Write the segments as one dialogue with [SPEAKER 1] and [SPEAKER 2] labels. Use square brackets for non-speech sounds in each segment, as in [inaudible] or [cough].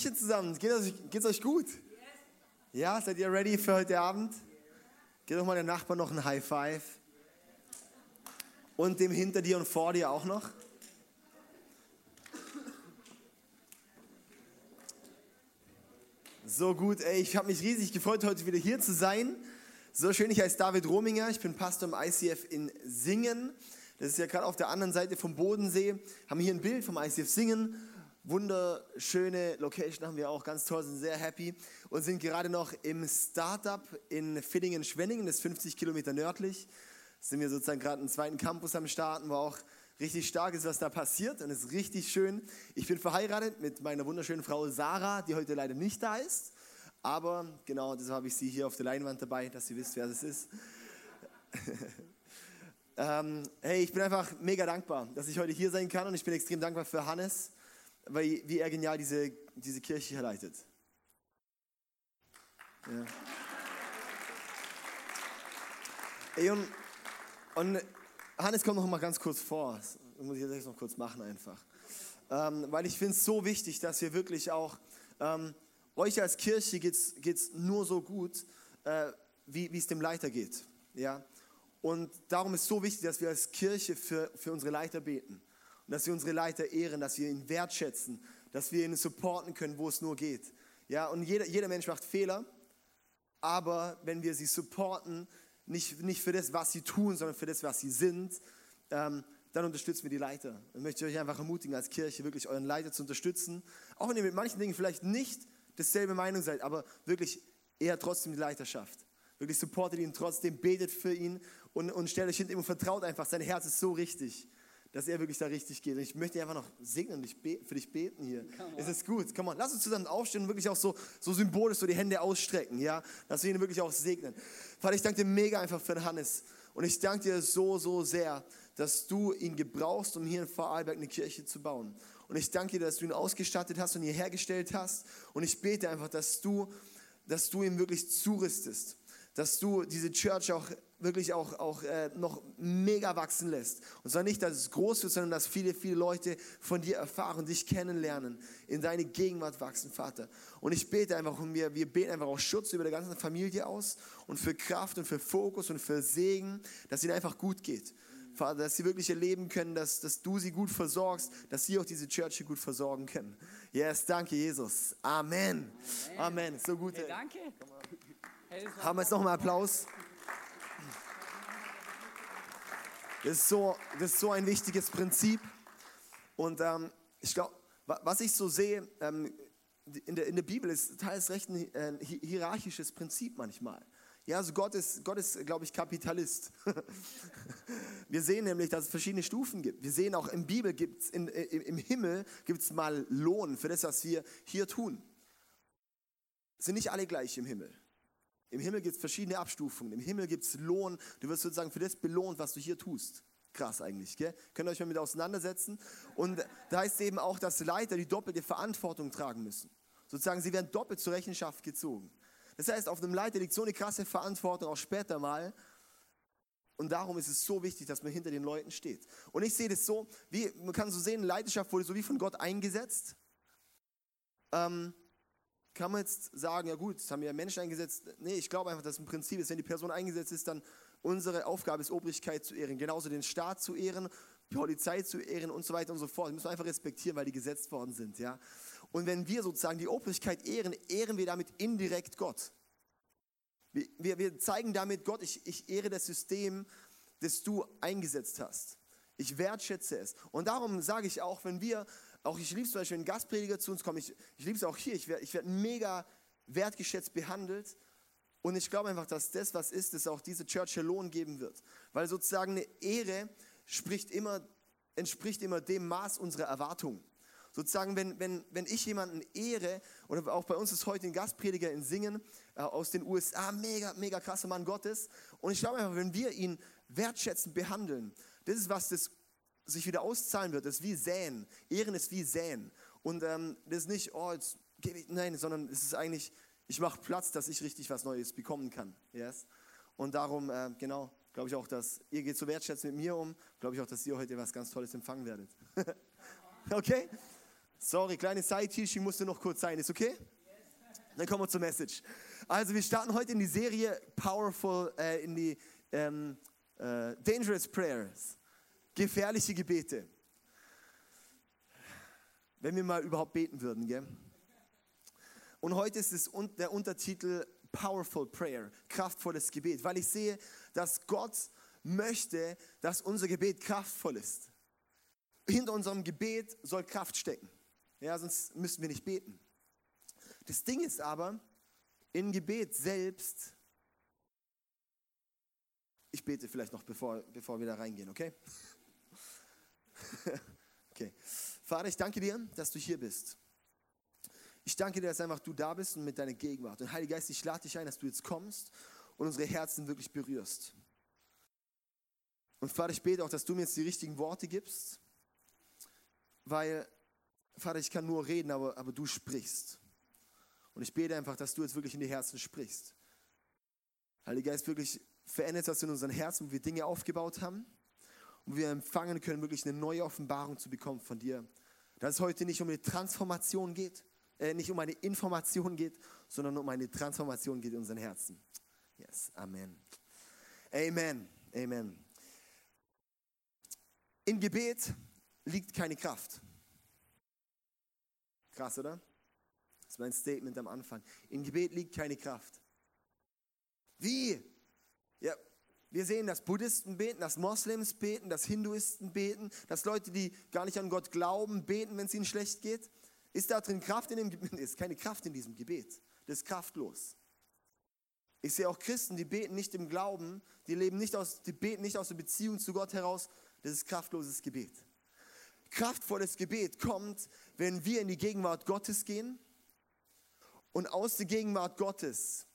[SPEAKER 1] Hallöchen zusammen. Geht es, geht's euch gut? Ja, seid ihr ready für heute Abend? Gib doch mal dem Nachbarn noch ein High Five. Und dem hinter dir und vor dir auch noch. So gut, ey, ich habe mich riesig gefreut, heute wieder hier zu sein. So schön, ich heiße David Rominger, ich bin Pastor im ICF in Singen. Das ist ja gerade auf der anderen Seite vom Bodensee. Haben hier ein Bild vom ICF Singen. Wunderschöne Location haben wir auch, ganz toll, sind sehr happy und sind gerade noch im Startup in Villingen-Schwenningen, das ist 50 Kilometer nördlich. Sind wir sozusagen gerade einen zweiten Campus am Starten, wo auch richtig stark ist, was da passiert und es ist richtig schön. Ich bin verheiratet mit meiner wunderschönen Frau Sarah, die heute leider nicht da ist. Aber genau, deshalb habe ich sie hier auf der Leinwand dabei, dass ihr wisst, wer das ist. [laughs] Ähm, hey, ich bin einfach mega dankbar, dass ich heute hier sein kann und ich bin extrem dankbar für Hannes, weil, wie er genial diese, diese Kirche hier leitet. Ja. Ey, und, und Hannes kommt noch mal ganz kurz vor. Das muss ich jetzt noch kurz machen einfach. Ähm, weil ich finde es so wichtig, dass wir wirklich auch, ähm, euch als Kirche geht es nur so gut, äh, wie es dem Leiter geht. Ja? Und darum ist es so wichtig, dass wir als Kirche für, für unsere Leiter beten. Dass wir unsere Leiter ehren, dass wir ihn wertschätzen, dass wir ihn supporten können, wo es nur geht. Ja, und jeder, jeder Mensch macht Fehler, aber wenn wir sie supporten, nicht, nicht für das, was sie tun, sondern für das, was sie sind, ähm, dann unterstützen wir die Leiter. Und möchte ich euch einfach ermutigen, als Kirche wirklich euren Leiter zu unterstützen. Auch wenn ihr mit manchen Dingen vielleicht nicht dasselbe Meinung seid, aber wirklich eher trotzdem die Leiterschaft. Wirklich supportet ihn trotzdem, betet für ihn und, und stellt euch hinter ihm und vertraut einfach. Sein Herz ist so richtig, dass er wirklich da richtig geht. Und ich möchte einfach noch segnen und für dich beten hier. Es ist gut. Komm mal, lass uns zusammen aufstehen und wirklich auch so, so symbolisch so die Hände ausstrecken, ja, dass wir ihn wirklich auch segnen. Vater, ich danke dir mega einfach für den Hannes. Und ich danke dir so, so sehr, dass du ihn gebrauchst, um hier in Vorarlberg eine Kirche zu bauen. Und ich danke dir, dass du ihn ausgestattet hast und ihn hergestellt hast. Und ich bete einfach, dass du, dass du ihm wirklich zurüstest dass du diese Church auch wirklich auch, auch äh, noch mega wachsen lässt. Und zwar nicht, dass es groß wird, sondern dass viele, viele Leute von dir erfahren, dich kennenlernen, in deine Gegenwart wachsen, Vater. Und ich bete einfach und wir, wir beten einfach auch Schutz über der ganzen Familie aus und für Kraft und für Fokus und für Segen, dass ihnen einfach gut geht. Vater, dass sie wirklich erleben können, dass, dass du sie gut versorgst, dass sie auch diese Church gut versorgen können. Yes, danke Jesus. Amen. Amen. Amen. So gut.
[SPEAKER 2] Hey, danke.
[SPEAKER 1] Haben wir jetzt nochmal Applaus? Das ist, so, das ist so ein wichtiges Prinzip. Und ähm, ich glaube, was ich so sehe, ähm, in, der, in der Bibel ist teils recht ein äh, hierarchisches Prinzip manchmal. Ja, also Gott ist, Gott ist, glaube ich, Kapitalist. [laughs] Wir sehen nämlich, dass es verschiedene Stufen gibt. Wir sehen auch im Bibel gibt's in, im, im Himmel gibt es mal Lohn für das, was wir hier tun. Sind nicht alle gleich im Himmel. Im Himmel gibt es verschiedene Abstufungen. Im Himmel gibt es Lohn. Du wirst sozusagen für das belohnt, was du hier tust. Krass eigentlich, gell? Könnt ihr euch mal mit auseinandersetzen? Und da heißt eben auch, dass Leiter die doppelte Verantwortung tragen müssen. Sozusagen, sie werden doppelt zur Rechenschaft gezogen. Das heißt, auf einem Leiter liegt so eine krasse Verantwortung auch später mal. Und darum ist es so wichtig, dass man hinter den Leuten steht. Und ich sehe das so, wie, man kann so sehen, Leidenschaft wurde so wie von Gott eingesetzt. Ähm, kann man jetzt sagen, ja gut, das haben ja Menschen eingesetzt. Nee, ich glaube einfach, dass ein Prinzip ist, wenn die Person eingesetzt ist, dann unsere Aufgabe ist, Obrigkeit zu ehren, genauso den Staat zu ehren, Polizei zu ehren und so weiter und so fort. Das müssen wir einfach respektieren, weil die gesetzt worden sind. Ja? Und wenn wir sozusagen die Obrigkeit ehren, ehren wir damit indirekt Gott. Wir, wir, wir zeigen damit Gott, ich, ich ehre das System, das du eingesetzt hast. Ich wertschätze es. Und darum sage ich auch, wenn wir, auch ich liebe es zum Beispiel, wenn Gastprediger zu uns kommen, ich, ich liebe es auch hier, ich werde ich werd mega wertgeschätzt behandelt. Und ich glaube einfach, dass das, was ist, es auch diese Church Lohn geben wird. Weil sozusagen eine Ehre spricht immer, entspricht immer dem Maß unserer Erwartung. Sozusagen, wenn, wenn, wenn ich jemanden ehre, oder auch bei uns ist heute ein Gastprediger in Singen äh, aus den USA, mega, mega krasser Mann Gottes. Und ich glaube einfach, wenn wir ihn wertschätzend behandeln, das ist was, das sich wieder auszahlen wird. Das ist wie Säen. Ehren ist wie Säen. Und ähm, das ist nicht, oh, jetzt gebe ich, nein, sondern es ist eigentlich, ich mache Platz, dass ich richtig was Neues bekommen kann. Yes? Und darum, äh, genau, glaube ich auch, dass ihr geht so wertschätzend mit mir um, glaube ich auch, dass ihr heute was ganz Tolles empfangen werdet. [laughs] okay? Sorry, kleine Side-Teaching musste noch kurz sein, ist okay? Dann kommen wir zur Message. Also wir starten heute in die Serie Powerful, äh, in die ähm, äh, Dangerous Prayers, gefährliche Gebete. Wenn wir mal überhaupt beten würden, gell? Und heute ist es der Untertitel Powerful Prayer, kraftvolles Gebet, weil ich sehe, dass Gott möchte, dass unser Gebet kraftvoll ist. Hinter unserem Gebet soll Kraft stecken. Ja, sonst müssten wir nicht beten. Das Ding ist aber, im Gebet selbst, ich bete vielleicht noch, bevor, bevor wir da reingehen, okay? [laughs] okay. Vater, ich danke dir, dass du hier bist. Ich danke dir, dass einfach du da bist und mit deiner Gegenwart. Und Heiliger Geist, ich lade dich ein, dass du jetzt kommst und unsere Herzen wirklich berührst. Und Vater, ich bete auch, dass du mir jetzt die richtigen Worte gibst, weil Vater, ich kann nur reden, aber, aber du sprichst. Und ich bete einfach, dass du jetzt wirklich in die Herzen sprichst. Heiliger Geist, wirklich verändert das in unseren Herzen, wo wir Dinge aufgebaut haben und wir empfangen können, wirklich eine neue Offenbarung zu bekommen von dir. Dass es heute nicht um eine Transformation geht, äh, nicht um eine Information geht, sondern um eine Transformation geht in unseren Herzen. Yes, Amen. Amen. Amen. Im Gebet liegt keine Kraft. Krass, oder? Das ist mein Statement am Anfang. Im Gebet liegt keine Kraft. Wie? Ja, wir sehen, dass Buddhisten beten, dass Moslems beten, dass Hinduisten beten, dass Leute, die gar nicht an Gott glauben, beten, wenn es ihnen schlecht geht. Ist da drin Kraft in dem Gebet? [laughs] Ist keine Kraft in diesem Gebet. Das ist kraftlos. Ich sehe auch Christen, die beten nicht im Glauben, die leben nicht aus, die beten nicht aus der Beziehung zu Gott heraus. Das ist kraftloses Gebet. Kraftvolles Gebet kommt, wenn wir in die Gegenwart Gottes gehen und aus der Gegenwart Gottes,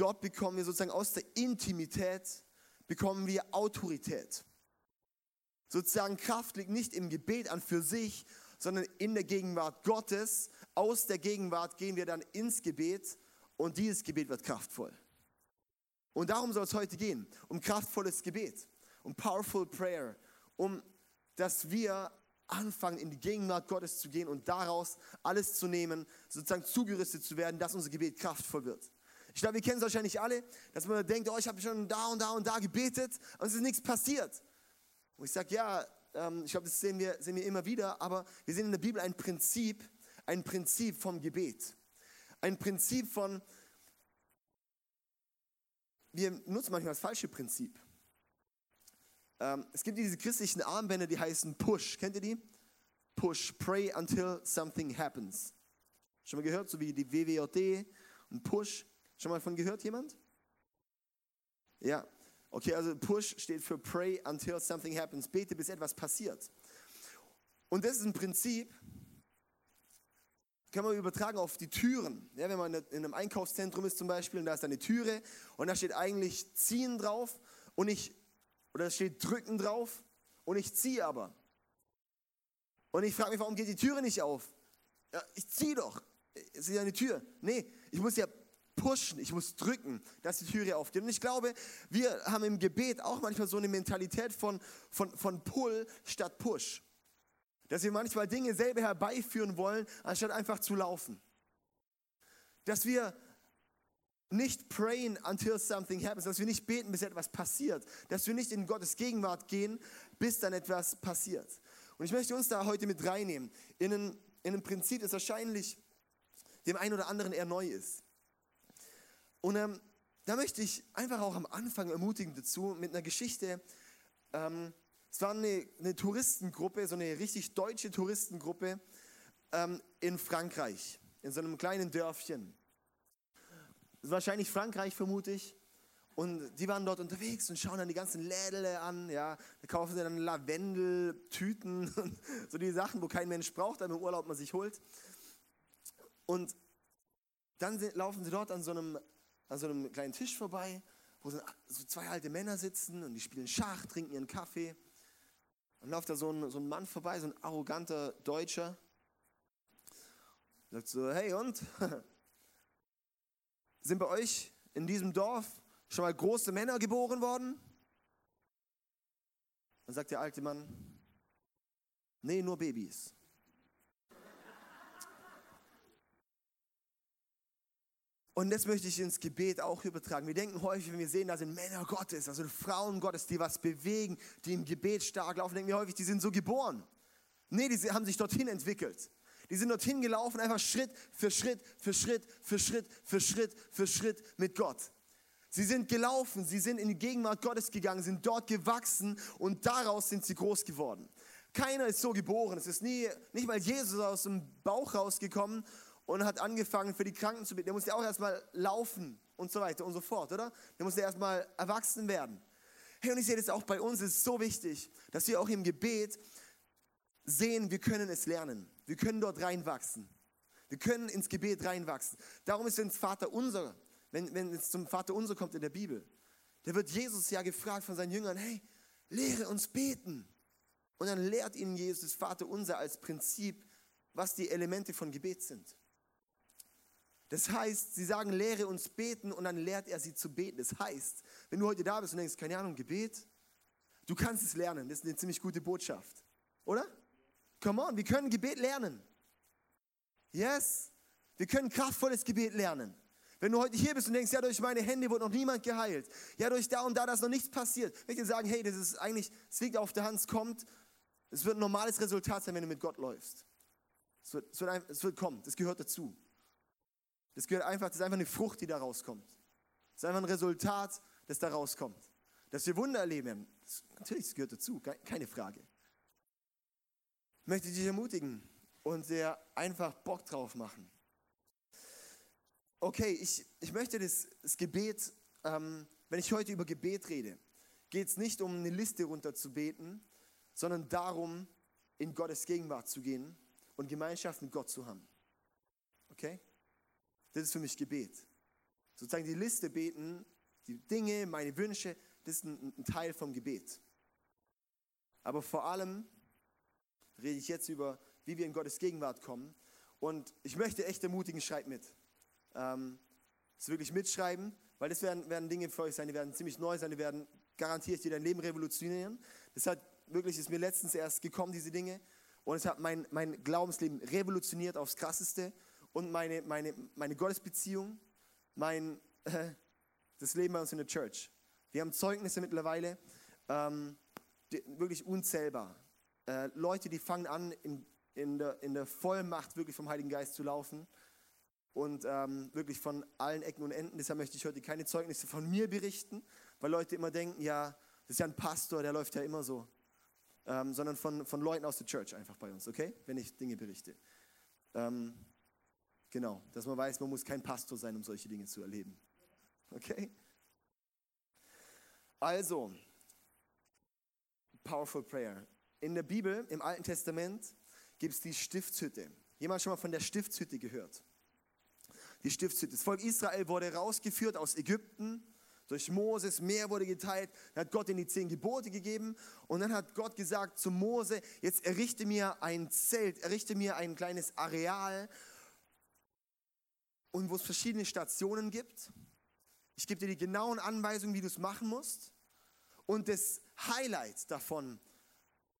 [SPEAKER 1] dort bekommen wir sozusagen aus der Intimität, bekommen wir Autorität. Sozusagen Kraft liegt nicht im Gebet an für sich, sondern in der Gegenwart Gottes. Aus der Gegenwart gehen wir dann ins Gebet und dieses Gebet wird kraftvoll. Und darum soll es heute gehen, um kraftvolles Gebet, um powerful prayer, um dass wir anfangen, in die Gegenwart Gottes zu gehen und daraus alles zu nehmen, sozusagen zugerüstet zu werden, dass unser Gebet kraftvoll wird. Ich glaube, wir kennen es wahrscheinlich alle, dass man denkt, oh, ich habe schon da und da und da gebetet und es ist nichts passiert. Und ich sage, ja, ähm, ich glaube, das sehen wir, sehen wir immer wieder, aber wir sehen in der Bibel ein Prinzip, ein Prinzip vom Gebet. Ein Prinzip von, wir nutzen manchmal das falsche Prinzip. Ähm, es gibt diese christlichen Armbänder, die heißen Push. Kennt ihr die? Push, pray until something happens. Schon mal gehört, so wie die WWJD und Push. Schon mal von gehört jemand? Ja. Okay, also Push steht für pray until something happens. Bete, bis etwas passiert. Und das ist ein Prinzip, kann man übertragen auf die Türen. Ja, wenn man in einem Einkaufszentrum ist zum Beispiel und da ist eine Türe und da steht eigentlich ziehen drauf und ich oder es steht drücken drauf und ich ziehe aber. Und ich frage mich, warum geht die Türe nicht auf? Ja, ich ziehe doch. Es ist ja eine Tür. Nee, ich muss ja pushen, ich muss drücken, dass die Türe aufgeht. Und ich glaube, wir haben im Gebet auch manchmal so eine Mentalität von, von, von Pull statt Push. Dass wir manchmal Dinge selber herbeiführen wollen, anstatt einfach zu laufen. Dass wir nicht prayen until something happens, dass wir nicht beten, bis etwas passiert, dass wir nicht in Gottes Gegenwart gehen, bis dann etwas passiert. Und ich möchte uns da heute mit reinnehmen, in ein, in ein Prinzip, das wahrscheinlich dem einen oder anderen eher neu ist. Und ähm, da möchte ich einfach auch am Anfang ermutigen dazu mit einer Geschichte. Ähm, es war eine, eine, Touristengruppe, so eine richtig deutsche Touristengruppe ähm, in Frankreich, in so einem kleinen Dörfchen. Wahrscheinlich Frankreich, vermute ich. Und die waren dort unterwegs und schauen dann die ganzen Lädele an, ja. Da kaufen sie dann Lavendel-Tüten [laughs] und so die Sachen, wo kein Mensch braucht, aber im Urlaub man sich holt. Und dann laufen sie dort an so einem, an so einem kleinen Tisch vorbei, wo so zwei alte Männer sitzen und die spielen Schach, trinken ihren Kaffee. Und läuft da so ein, so ein Mann vorbei, so ein arroganter Deutscher. Sagt so, hey und? [laughs] Sind bei euch in diesem Dorf schon mal große Männer geboren worden? Dann sagt der alte Mann, nee, nur Babys. Und das möchte ich ins Gebet auch übertragen. Wir denken häufig, wenn wir sehen, da sind Männer Gottes, also Frauen Gottes, die was bewegen, die im Gebet stark laufen, denken wir häufig, die sind so geboren. Nee, die haben sich dorthin entwickelt. Die sind dorthin gelaufen, einfach Schritt für Schritt, für Schritt, für Schritt, für Schritt, für Schritt mit Gott. Sie sind gelaufen, sie sind in die Gegenwart Gottes gegangen, sind dort gewachsen und daraus sind sie groß geworden. Keiner ist so geboren. Es ist nie, nicht mal Jesus aus dem Bauch rausgekommen und hat angefangen für die Kranken zu beten. Der musste auch erstmal laufen und so weiter und so fort, oder? Der musste erstmal erwachsen werden. Hey, und ich sehe das auch bei uns, es ist so wichtig, dass wir auch im Gebet sehen, wir können es lernen. Wir können dort reinwachsen. Wir können ins Gebet reinwachsen. Darum ist, es Vater unser, wenn, wenn es zum Vater unser kommt in der Bibel, da wird Jesus ja gefragt von seinen Jüngern, hey, lehre uns beten. Und dann lehrt ihnen Jesus Vater unser als Prinzip, was die Elemente von Gebet sind. Das heißt, sie sagen, lehre uns beten und dann lehrt er sie zu beten. Das heißt, wenn du heute da bist und denkst, keine Ahnung, Gebet, du kannst es lernen. Das ist eine ziemlich gute Botschaft. Oder? Come on, wir können Gebet lernen. Yes, wir können kraftvolles Gebet lernen. Wenn du heute hier bist und denkst, ja, durch meine Hände wurde noch niemand geheilt, ja, durch da und da, da ist noch nichts passiert, will ich dir sagen, hey, das ist eigentlich, es liegt auf der Hand, es kommt, es wird ein normales Resultat sein, wenn du mit Gott läufst. Es wird, es wird, es wird kommen, das gehört dazu. Das gehört einfach, das ist einfach eine Frucht, die da rauskommt. Das ist einfach ein Resultat, das da rauskommt. Dass wir Wunder erleben, das, natürlich, das gehört dazu, keine Frage. Ich möchte dich ermutigen und dir einfach Bock drauf machen. Okay, ich, ich möchte das, das Gebet, ähm, wenn ich heute über Gebet rede, geht es nicht um eine Liste runterzubeten, sondern darum, in Gottes Gegenwart zu gehen und Gemeinschaft mit Gott zu haben. Okay? Das ist für mich Gebet. Sozusagen die Liste beten, die Dinge, meine Wünsche, das ist ein, ein Teil vom Gebet. Aber vor allem rede ich jetzt über, wie wir in Gottes Gegenwart kommen. Und ich möchte echt ermutigen, schreibt mit. Ähm, das wirklich mitschreiben, weil das werden, werden Dinge für euch sein, die werden ziemlich neu sein, die werden garantiert dir dein Leben revolutionieren. Das hat wirklich, ist mir letztens erst gekommen, diese Dinge. Und es hat mein, mein Glaubensleben revolutioniert aufs Krasseste und meine, meine, meine Gottesbeziehung, mein, äh, das Leben bei uns in der Church. Wir haben Zeugnisse mittlerweile, ähm, die, wirklich unzählbar. Äh, Leute, die fangen an, in, in, der, in der Vollmacht wirklich vom Heiligen Geist zu laufen und ähm, wirklich von allen Ecken und Enden. Deshalb möchte ich heute keine Zeugnisse von mir berichten, weil Leute immer denken, ja, das ist ja ein Pastor, der läuft ja immer so. Ähm, sondern von, von Leuten aus der Church einfach bei uns, okay? Wenn ich Dinge berichte. Ähm, Genau, dass man weiß, man muss kein Pastor sein, um solche Dinge zu erleben. Okay? Also, Powerful Prayer. In der Bibel, im Alten Testament, gibt es die Stiftshütte. Jemand schon mal von der Stiftshütte gehört? Die Stiftshütte. Das Volk Israel wurde rausgeführt aus Ägypten durch Moses, Meer wurde geteilt, dann hat Gott ihnen die zehn Gebote gegeben und dann hat Gott gesagt zu Mose, jetzt errichte mir ein Zelt, errichte mir ein kleines Areal, und wo es verschiedene Stationen gibt. Ich gebe dir die genauen Anweisungen, wie du es machen musst. Und das Highlight davon,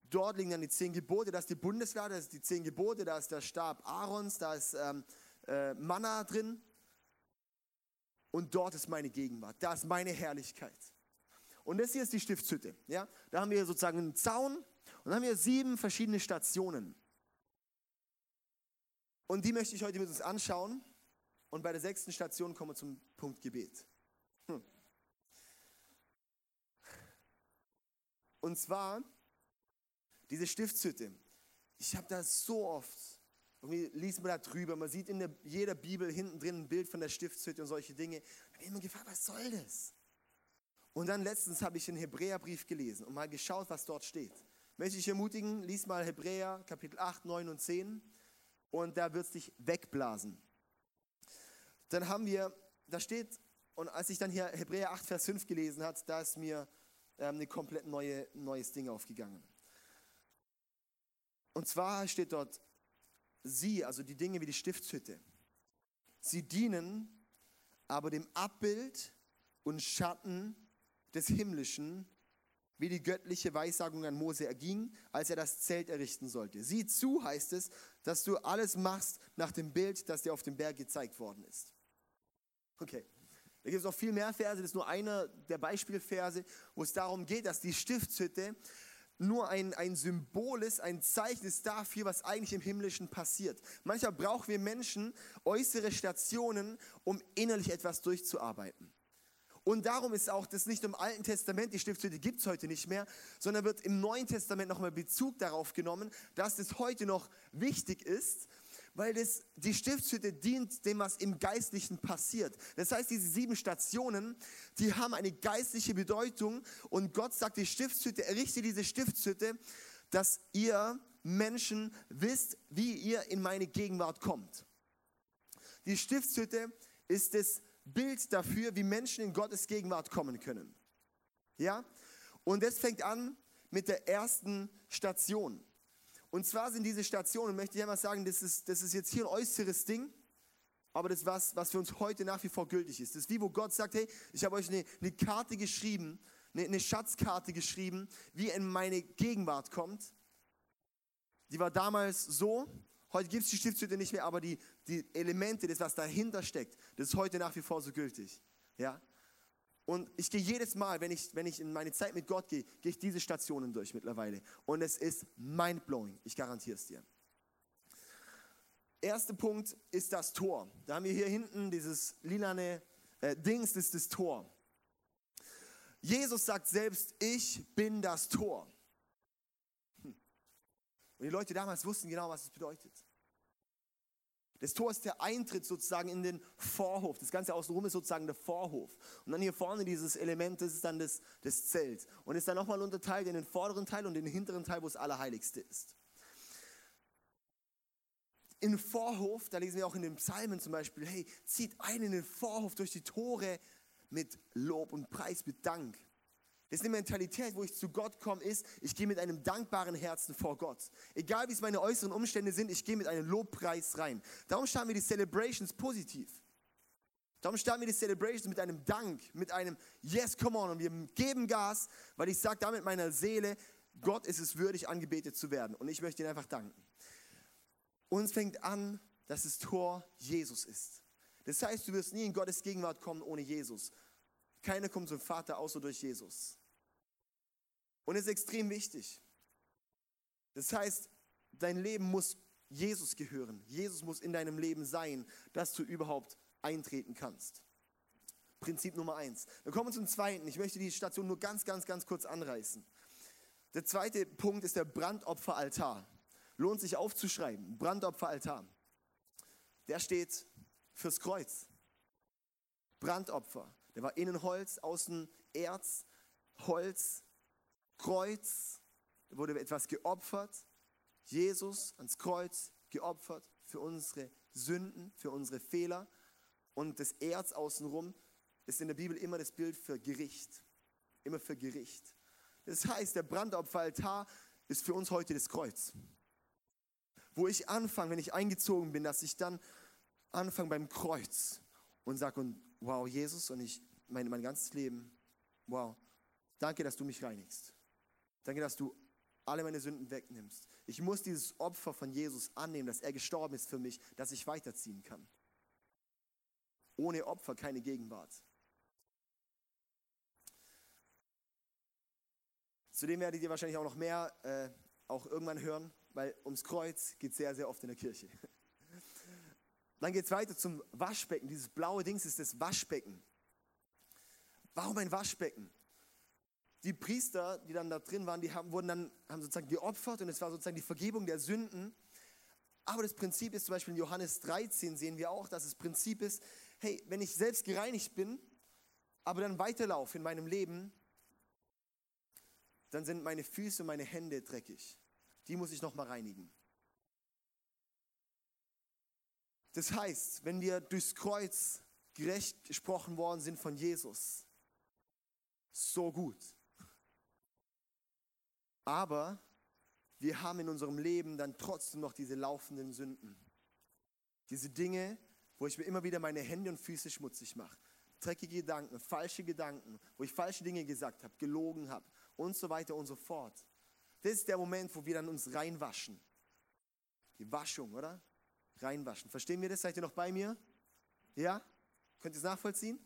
[SPEAKER 1] dort liegen dann die zehn Gebote, da ist die Bundeslade, da ist die zehn Gebote, da ist der Stab Aarons, da ist ähm, äh, Manna drin. Und dort ist meine Gegenwart, da ist meine Herrlichkeit. Und das hier ist die Stiftshütte. Ja? Da haben wir sozusagen einen Zaun und dann haben wir sieben verschiedene Stationen. Und die möchte ich heute mit uns anschauen. Und bei der sechsten Station kommen wir zum Punkt Gebet. Hm. Und zwar diese Stiftshütte. Ich habe da so oft, irgendwie liest man da drüber, man sieht in der, jeder Bibel hinten drin ein Bild von der Stiftshütte und solche Dinge. Ich habe immer gefragt, was soll das? Und dann letztens habe ich den Hebräerbrief gelesen und mal geschaut, was dort steht. Möchte ich ermutigen, lies mal Hebräer Kapitel 8, 9 und 10 und da wird es dich wegblasen. Dann haben wir, da steht, und als ich dann hier Hebräer 8, Vers 5 gelesen habe, da ist mir ähm, ein komplett neue, neues Ding aufgegangen. Und zwar steht dort, sie, also die Dinge wie die Stiftshütte, sie dienen aber dem Abbild und Schatten des Himmlischen, wie die göttliche Weissagung an Mose erging, als er das Zelt errichten sollte. Sieh zu, heißt es, dass du alles machst nach dem Bild, das dir auf dem Berg gezeigt worden ist. Okay. Da gibt es noch viel mehr Verse, das ist nur einer der Beispielverse, wo es darum geht, dass die Stiftshütte nur ein, ein Symbol ist, ein Zeichen ist dafür, was eigentlich im Himmlischen passiert. Manchmal brauchen wir Menschen äußere Stationen, um innerlich etwas durchzuarbeiten. Und darum ist auch das nicht im Alten Testament, die Stiftshütte gibt es heute nicht mehr, sondern wird im Neuen Testament nochmal Bezug darauf genommen, dass es heute noch wichtig ist, weil das, die Stiftshütte dient dem, was im Geistlichen passiert. Das heißt, diese sieben Stationen, die haben eine geistliche Bedeutung und Gott sagt, die Stiftshütte, errichte diese Stiftshütte, dass ihr Menschen wisst, wie ihr in meine Gegenwart kommt. Die Stiftshütte ist das Bild dafür, wie Menschen in Gottes Gegenwart kommen können. Ja? Und das fängt an mit der ersten Station. Und zwar sind diese Stationen, möchte ich einmal sagen, das ist, das ist jetzt hier ein äußeres Ding, aber das ist was, was für uns heute nach wie vor gültig ist. Das ist wie, wo Gott sagt, hey, ich habe euch eine, eine Karte geschrieben, eine, eine Schatzkarte geschrieben, wie in meine Gegenwart kommt. Die war damals so, Heute gibt es die Stiftshütte nicht mehr, aber die, die Elemente, das, was dahinter steckt, das ist heute nach wie vor so gültig. Ja? Und ich gehe jedes Mal, wenn ich, wenn ich in meine Zeit mit Gott gehe, gehe ich diese Stationen durch mittlerweile. Und es ist mindblowing, ich garantiere es dir. Erster Punkt ist das Tor. Da haben wir hier hinten dieses lilane äh, Dings, das ist das Tor. Jesus sagt selbst, ich bin das Tor. Und die Leute damals wussten genau, was es bedeutet. Das Tor ist der Eintritt sozusagen in den Vorhof. Das Ganze außenrum ist sozusagen der Vorhof. Und dann hier vorne dieses Element, das ist dann das, das Zelt. Und ist dann nochmal unterteilt in den vorderen Teil und den hinteren Teil, wo das Allerheiligste ist. In den Vorhof, da lesen wir auch in den Psalmen zum Beispiel, hey, zieht ein in den Vorhof durch die Tore mit Lob und Preis, mit Dank. Das ist eine Mentalität, wo ich zu Gott komme, ist, ich gehe mit einem dankbaren Herzen vor Gott. Egal wie es meine äußeren Umstände sind, ich gehe mit einem Lobpreis rein. Darum starten wir die Celebrations positiv. Darum starten wir die Celebrations mit einem Dank, mit einem Yes, come on. Und wir geben Gas, weil ich sage damit meiner Seele, Gott ist es würdig, angebetet zu werden. Und ich möchte ihn einfach danken. Uns fängt an, dass das Tor Jesus ist. Das heißt, du wirst nie in Gottes Gegenwart kommen ohne Jesus. Keiner kommt zum Vater außer durch Jesus. Und es ist extrem wichtig. Das heißt, dein Leben muss Jesus gehören. Jesus muss in deinem Leben sein, dass du überhaupt eintreten kannst. Prinzip Nummer eins. Dann kommen wir zum zweiten. Ich möchte die Station nur ganz, ganz, ganz kurz anreißen. Der zweite Punkt ist der Brandopferaltar. Lohnt sich aufzuschreiben. Brandopferaltar. Der steht fürs Kreuz. Brandopfer. Der war innen Holz, außen Erz, Holz, Kreuz. Da wurde etwas geopfert. Jesus ans Kreuz geopfert für unsere Sünden, für unsere Fehler. Und das Erz außenrum ist in der Bibel immer das Bild für Gericht. Immer für Gericht. Das heißt, der Brandopferaltar ist für uns heute das Kreuz. Wo ich anfange, wenn ich eingezogen bin, dass ich dann anfangen beim Kreuz und sage, wow, Jesus, und ich, mein, mein ganzes Leben, wow, danke, dass du mich reinigst. Danke, dass du alle meine Sünden wegnimmst. Ich muss dieses Opfer von Jesus annehmen, dass er gestorben ist für mich, dass ich weiterziehen kann. Ohne Opfer keine Gegenwart. Zudem werdet ihr wahrscheinlich auch noch mehr äh, auch irgendwann hören, weil ums Kreuz geht sehr, sehr oft in der Kirche. Dann geht es weiter zum Waschbecken. Dieses blaue Dings ist das Waschbecken. Warum ein Waschbecken? Die Priester, die dann da drin waren, die haben, wurden dann haben sozusagen geopfert und es war sozusagen die Vergebung der Sünden. Aber das Prinzip ist zum Beispiel in Johannes 13 sehen wir auch, dass das Prinzip ist, hey, wenn ich selbst gereinigt bin, aber dann weiterlaufe in meinem Leben, dann sind meine Füße und meine Hände dreckig. Die muss ich nochmal reinigen. Das heißt, wenn wir durchs Kreuz gerecht gesprochen worden sind von Jesus, so gut. Aber wir haben in unserem Leben dann trotzdem noch diese laufenden Sünden. Diese Dinge, wo ich mir immer wieder meine Hände und Füße schmutzig mache. Dreckige Gedanken, falsche Gedanken, wo ich falsche Dinge gesagt habe, gelogen habe und so weiter und so fort. Das ist der Moment, wo wir dann uns reinwaschen. Die Waschung, oder? Reinwaschen. Verstehen wir das? Seid ihr noch bei mir? Ja? Könnt ihr es nachvollziehen?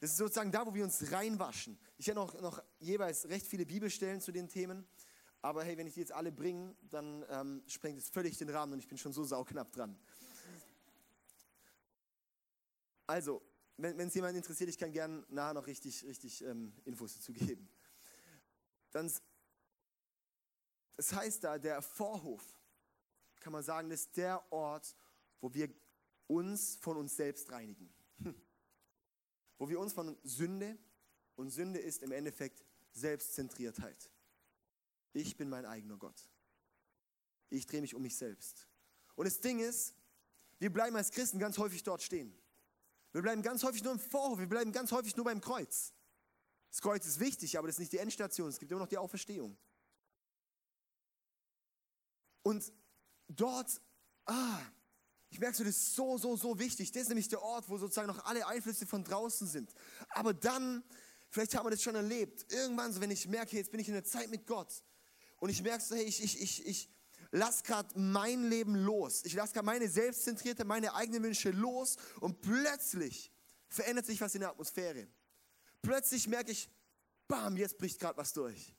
[SPEAKER 1] Das ist sozusagen da, wo wir uns reinwaschen. Ich hätte noch, noch jeweils recht viele Bibelstellen zu den Themen. Aber hey, wenn ich die jetzt alle bringe, dann ähm, sprengt es völlig den Rahmen und ich bin schon so sauknapp dran. Also, wenn es jemand interessiert, ich kann gerne nachher noch richtig, richtig ähm, Infos dazu geben. Dann, das heißt da, der Vorhof, kann man sagen, ist der Ort, wo wir uns von uns selbst reinigen. Hm. Wo wir uns von Sünde, und Sünde ist im Endeffekt Selbstzentriertheit. Ich bin mein eigener Gott. Ich drehe mich um mich selbst. Und das Ding ist, wir bleiben als Christen ganz häufig dort stehen. Wir bleiben ganz häufig nur im Vorhof, wir bleiben ganz häufig nur beim Kreuz. Das Kreuz ist wichtig, aber das ist nicht die Endstation, es gibt immer noch die Auferstehung. Und dort, ah, ich merke so, das ist so, so, so wichtig. Das ist nämlich der Ort, wo sozusagen noch alle Einflüsse von draußen sind. Aber dann, vielleicht haben wir das schon erlebt, irgendwann so, wenn ich merke, jetzt bin ich in der Zeit mit Gott und ich merke so, hey, ich, ich, ich, ich lasse gerade mein Leben los. Ich lasse gerade meine Selbstzentrierte, meine eigenen Wünsche los und plötzlich verändert sich was in der Atmosphäre. Plötzlich merke ich, bam, jetzt bricht gerade was durch.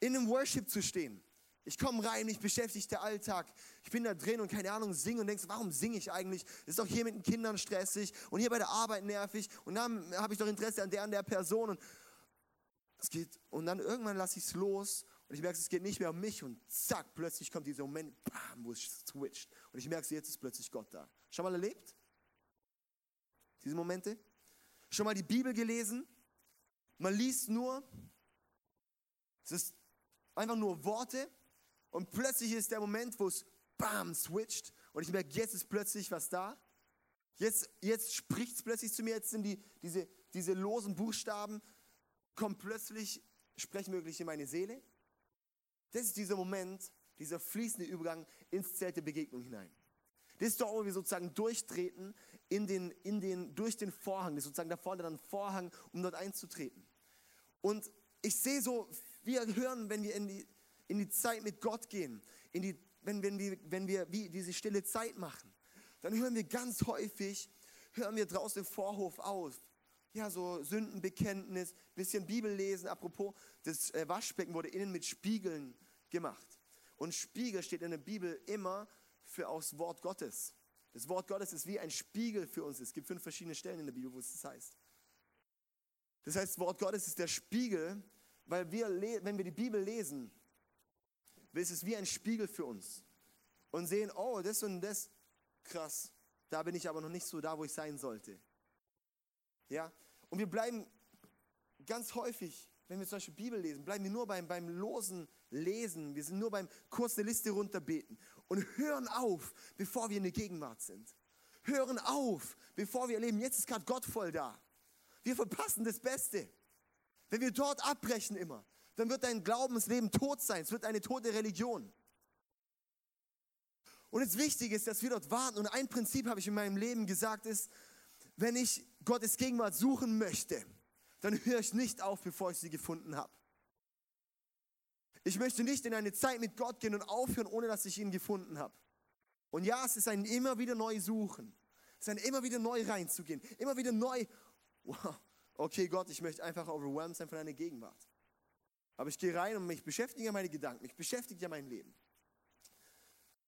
[SPEAKER 1] In einem Worship zu stehen ich komme rein, mich beschäftigt der Alltag. Ich bin da drin und keine Ahnung, singe und denkst, warum singe ich eigentlich? Das ist doch hier mit den Kindern stressig und hier bei der Arbeit nervig und dann habe ich doch Interesse an der und der Person. Und, es geht, und dann irgendwann lasse ich es los und ich merke, es geht nicht mehr um mich und zack, plötzlich kommt dieser Moment, bam, wo es switcht. Und ich merke, jetzt ist plötzlich Gott da. Schon mal erlebt? Diese Momente? Schon mal die Bibel gelesen? Man liest nur, es ist einfach nur Worte und plötzlich ist der Moment, wo es bam switcht und ich merke, jetzt ist plötzlich was da. Jetzt, jetzt spricht es plötzlich zu mir, jetzt sind die, diese, diese losen Buchstaben, kommen plötzlich, sprechen wirklich in meine Seele. Das ist dieser Moment, dieser fließende Übergang ins Zelt der Begegnung hinein. Das ist dort, wo wir sozusagen durchtreten in den, in den, durch den Vorhang. Das ist sozusagen dann ein Vorhang, um dort einzutreten. Und ich sehe so, wir hören, wenn wir in die, in die Zeit mit Gott gehen, in die, wenn, wenn, wir, wenn wir diese stille Zeit machen, dann hören wir ganz häufig, hören wir draußen im Vorhof auf. Ja, so Sündenbekenntnis, bisschen Bibel lesen. Apropos, das äh, Waschbecken wurde innen mit Spiegeln gemacht. Und Spiegel steht in der Bibel immer für aus Wort Gottes. Das Wort Gottes ist wie ein Spiegel für uns. Es gibt fünf verschiedene Stellen in der Bibel, wo es das heißt. Das heißt, das Wort Gottes ist der Spiegel, weil wir, wenn wir die Bibel lesen, es ist wie ein Spiegel für uns. Und sehen, oh, das und das, krass. Da bin ich aber noch nicht so da, wo ich sein sollte. Ja? Und wir bleiben ganz häufig, wenn wir zum Beispiel Bibel lesen, bleiben wir nur beim, beim losen Lesen. Wir sind nur beim kurz Liste runterbeten und hören auf, bevor wir in der Gegenwart sind. Hören auf, bevor wir erleben, jetzt ist gerade Gott voll da. Wir verpassen das Beste. Wenn wir dort abbrechen immer, dann wird dein Glaubensleben tot sein. Es wird eine tote Religion. Und das Wichtige ist, dass wir dort warten. Und ein Prinzip habe ich in meinem Leben gesagt, ist, wenn ich Gottes Gegenwart suchen möchte, dann höre ich nicht auf, bevor ich sie gefunden habe. Ich möchte nicht in eine Zeit mit Gott gehen und aufhören, ohne dass ich ihn gefunden habe. Und ja, es ist ein immer wieder neu suchen. Es ist ein immer wieder neu reinzugehen. Immer wieder neu, wow, okay Gott, ich möchte einfach overwhelmed sein von deiner Gegenwart. Aber ich gehe rein und mich beschäftige ja meine Gedanken, mich beschäftigt ja mein Leben.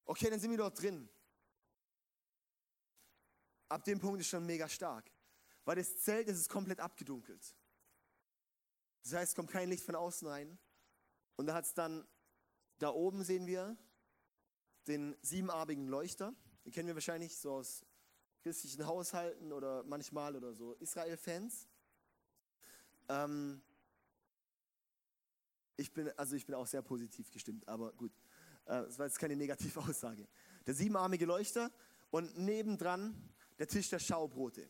[SPEAKER 1] Okay, dann sind wir dort drin. Ab dem Punkt ist schon mega stark. Weil das Zelt das ist komplett abgedunkelt. Das heißt, es kommt kein Licht von außen rein. Und da hat es dann, da oben sehen wir den siebenarmigen Leuchter. Den kennen wir wahrscheinlich so aus christlichen Haushalten oder manchmal oder so Israel-Fans. Ähm, ich bin, also ich bin auch sehr positiv gestimmt, aber gut. Äh, das war jetzt keine negative Aussage. Der siebenarmige Leuchter und nebendran der Tisch der Schaubrote.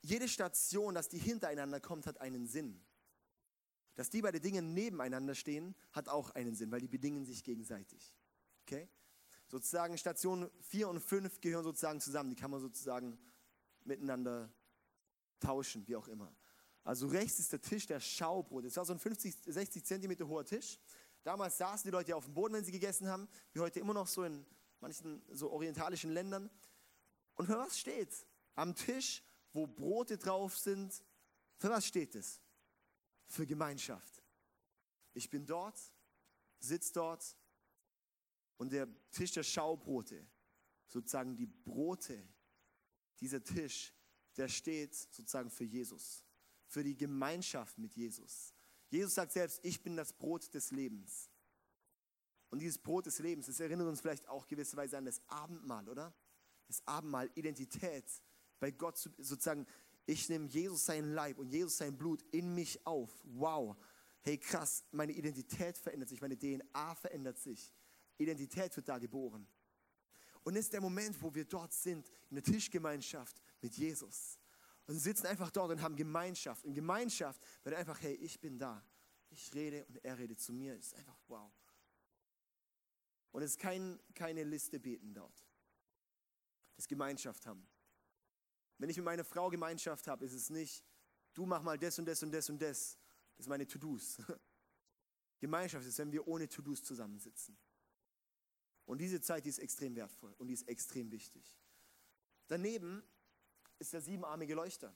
[SPEAKER 1] Jede Station, dass die hintereinander kommt, hat einen Sinn. Dass die beiden Dinge nebeneinander stehen, hat auch einen Sinn, weil die bedingen sich gegenseitig. Okay? Sozusagen Station 4 und 5 gehören sozusagen zusammen. Die kann man sozusagen miteinander tauschen, wie auch immer. Also rechts ist der Tisch der Schaubrot. Das war so ein 50, 60 Zentimeter hoher Tisch. Damals saßen die Leute auf dem Boden, wenn sie gegessen haben, wie heute immer noch so in manchen so orientalischen Ländern. Und für was steht? Am Tisch, wo Brote drauf sind, für was steht es? Für Gemeinschaft. Ich bin dort, sitze dort und der Tisch der Schaubrote, sozusagen die Brote, dieser Tisch, der steht sozusagen für Jesus, für die Gemeinschaft mit Jesus. Jesus sagt selbst, ich bin das Brot des Lebens. Und dieses Brot des Lebens, das erinnert uns vielleicht auch gewisserweise an das Abendmahl, oder? Das Abendmahl, Identität bei Gott, sozusagen, ich nehme Jesus sein Leib und Jesus sein Blut in mich auf. Wow. Hey, krass, meine Identität verändert sich, meine DNA verändert sich. Identität wird da geboren. Und es ist der Moment, wo wir dort sind, in der Tischgemeinschaft mit Jesus. Und sitzen einfach dort und haben Gemeinschaft. Und Gemeinschaft wird einfach, hey, ich bin da. Ich rede und er redet zu mir. Es ist einfach wow. Und es ist kein, keine Liste beten dort. Das Gemeinschaft haben. Wenn ich mit meiner Frau Gemeinschaft habe, ist es nicht, du mach mal das und das und das und das. Das ist meine To-Dos. [laughs] Gemeinschaft ist, wenn wir ohne To-Dos zusammensitzen. Und diese Zeit, die ist extrem wertvoll und die ist extrem wichtig. Daneben ist der siebenarmige Leuchter.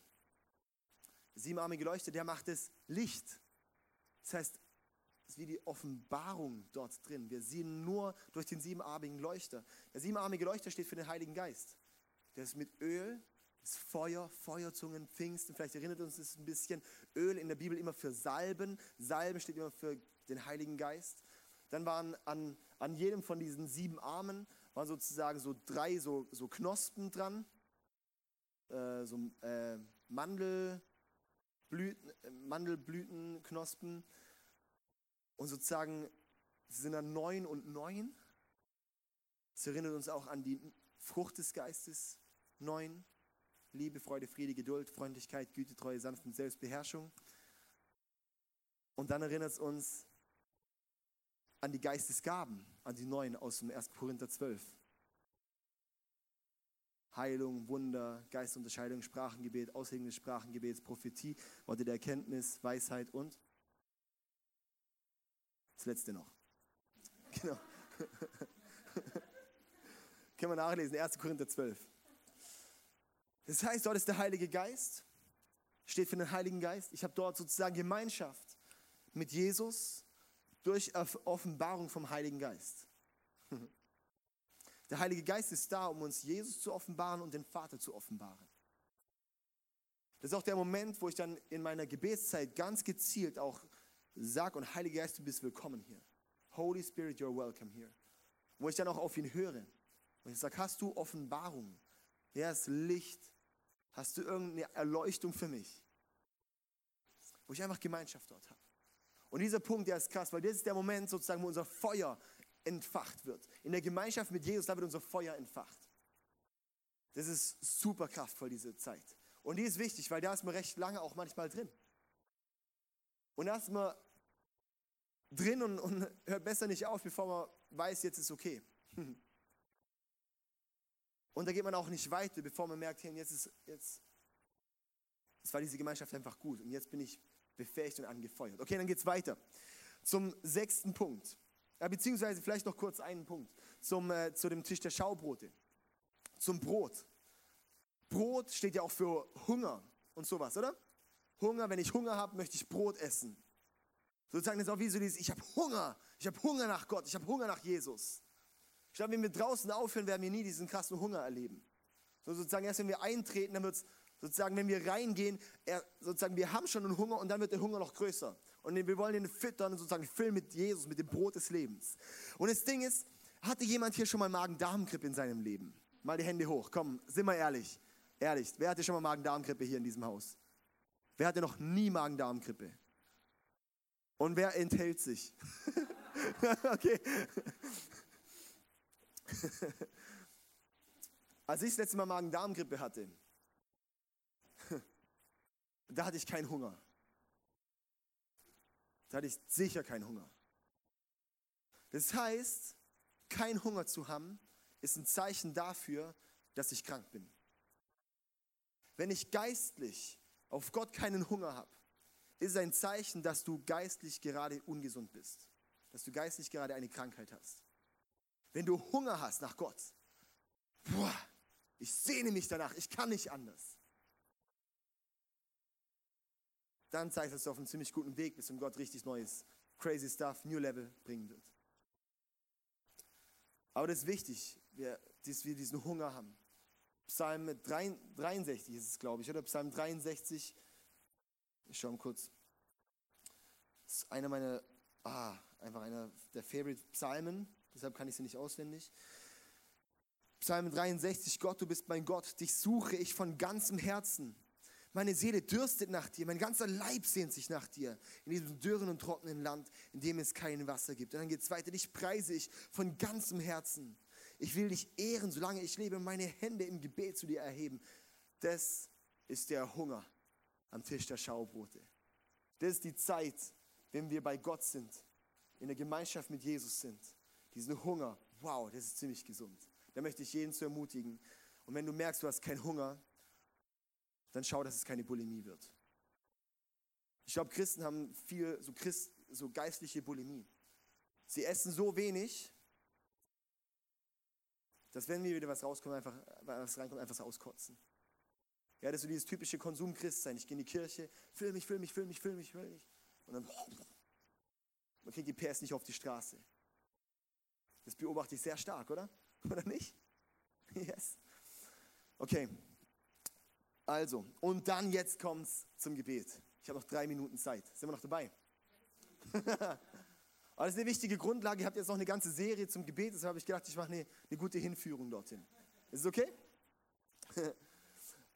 [SPEAKER 1] Der siebenarmige Leuchter, der macht das Licht. Das heißt, es ist wie die Offenbarung dort drin. Wir sehen nur durch den siebenarmigen Leuchter. Der siebenarmige Leuchter steht für den Heiligen Geist. Der ist mit Öl, das Feuer, Feuerzungen, Pfingsten. Vielleicht erinnert uns das ein bisschen. Öl in der Bibel immer für Salben. Salben steht immer für den Heiligen Geist. Dann waren an, an jedem von diesen sieben Armen waren sozusagen so drei so, so Knospen dran äh, so äh, Mandelblüten, äh, Mandelblütenknospen. Und sozusagen sind dann neun und neun. Es erinnert uns auch an die Frucht des Geistes, neun. Liebe, Freude, Friede, Geduld, Freundlichkeit, Güte, Treue, Sanftmut, Selbstbeherrschung. Und dann erinnert es uns an die Geistesgaben, an die neun aus dem 1. Korinther 12. Heilung, Wunder, Geistunterscheidung, Sprachengebet, Aushegen des Sprachengebets, Prophetie, Worte der Erkenntnis, Weisheit und das letzte noch. [laughs] Genau. [laughs] Können wir nachlesen, 1. Korinther 12. Das heißt, dort ist der Heilige Geist, steht für den Heiligen Geist. Ich habe dort sozusagen Gemeinschaft mit Jesus durch Offenbarung vom Heiligen Geist. [laughs] Der Heilige Geist ist da, um uns Jesus zu offenbaren und den Vater zu offenbaren. Das ist auch der Moment, wo ich dann in meiner Gebetszeit ganz gezielt auch sage, und Heiliger Geist, du bist willkommen hier. Holy Spirit, you're welcome here. Wo ich dann auch auf ihn höre. Und ich sage, hast du Offenbarung? Ja, ist Licht. Hast du irgendeine Erleuchtung für mich? Wo ich einfach Gemeinschaft dort habe. Und dieser Punkt, der ist krass, weil das ist der Moment sozusagen, wo unser Feuer entfacht wird. In der Gemeinschaft mit Jesus, da wird unser Feuer entfacht. Das ist super kraftvoll, diese Zeit. Und die ist wichtig, weil da ist man recht lange auch manchmal drin. Und da ist man drin und, und [laughs] hört besser nicht auf, bevor man weiß, jetzt ist okay. [laughs] Und da geht man auch nicht weiter, bevor man merkt, hey, jetzt ist, jetzt, es war diese Gemeinschaft einfach gut und jetzt bin ich befähigt und angefeuert. Okay, dann geht es weiter zum sechsten Punkt. Ja, beziehungsweise vielleicht noch kurz einen Punkt zum, äh, zu dem Tisch der Schaubrote. Zum Brot. Brot steht ja auch für Hunger und sowas, oder? Hunger, wenn ich Hunger habe, möchte ich Brot essen. Sozusagen ist auch wie so dieses, ich habe Hunger, ich habe Hunger nach Gott, ich habe Hunger nach Jesus. Ich glaube, wenn wir draußen aufhören, werden wir nie diesen krassen Hunger erleben. So sozusagen erst wenn wir eintreten, dann wird es sozusagen, wenn wir reingehen, er, sozusagen, wir haben schon einen Hunger und dann wird der Hunger noch größer. Und wir wollen den füttern und sozusagen füllen mit Jesus, mit dem Brot des Lebens. Und das Ding ist, hatte jemand hier schon mal Magen-Darm-Grippe in seinem Leben? Mal die Hände hoch, komm, sind wir ehrlich. Ehrlich, wer hatte schon mal Magen-Darm-Grippe hier in diesem Haus? Wer hatte noch nie Magen-Darm-Grippe? Und wer enthält sich? [laughs] okay. [laughs] Als ich das letzte Mal Magen-Darm-Grippe hatte, da hatte ich keinen Hunger. Da hatte ich sicher keinen Hunger. Das heißt, kein Hunger zu haben, ist ein Zeichen dafür, dass ich krank bin. Wenn ich geistlich auf Gott keinen Hunger habe, ist es ein Zeichen, dass du geistlich gerade ungesund bist, dass du geistlich gerade eine Krankheit hast. Wenn du Hunger hast nach Gott, boah, ich sehne mich danach, ich kann nicht anders. Dann zeigt es, dass du auf einem ziemlich guten Weg bist und Gott richtig neues, crazy stuff, New Level bringen wird. Aber das ist wichtig, dass wir diesen Hunger haben. Psalm 63 ist es, glaube ich, oder? Psalm 63, ich schaue mal kurz. Das ist einer meiner, ah, einfach einer der Favorite Psalmen, deshalb kann ich sie nicht auswendig. Psalm 63, Gott, du bist mein Gott, dich suche ich von ganzem Herzen. Meine Seele dürstet nach dir, mein ganzer Leib sehnt sich nach dir, in diesem dürren und trockenen Land, in dem es kein Wasser gibt. Und dann geht es weiter, dich preise ich von ganzem Herzen. Ich will dich ehren, solange ich lebe, meine Hände im Gebet zu dir erheben. Das ist der Hunger am Tisch der Schaubrote. Das ist die Zeit, wenn wir bei Gott sind, in der Gemeinschaft mit Jesus sind. Diesen Hunger, wow, das ist ziemlich gesund. Da möchte ich jeden zu ermutigen. Und wenn du merkst, du hast keinen Hunger, dann schau, dass es keine Bulimie wird. Ich glaube, Christen haben viel so, Christ, so geistliche Bulimie. Sie essen so wenig, dass wenn mir wieder was rauskommt, einfach was reinkommt, einfach auskotzen. Ja, das ist so dieses typische Konsum-Christsein. Ich gehe in die Kirche, füll mich, füll mich, füll mich, füll mich, füll mich. Und dann man kriegt die PS nicht auf die Straße. Das beobachte ich sehr stark, oder? [laughs] Oder nicht? Yes. Okay, also, und dann jetzt kommt es zum Gebet. Ich habe noch drei Minuten Zeit. Sind wir noch dabei? [laughs] Aber das ist eine wichtige Grundlage. Ihr habt jetzt noch eine ganze Serie zum Gebet, deshalb habe ich gedacht, ich mache eine, eine gute Hinführung dorthin. Ist es okay? [laughs]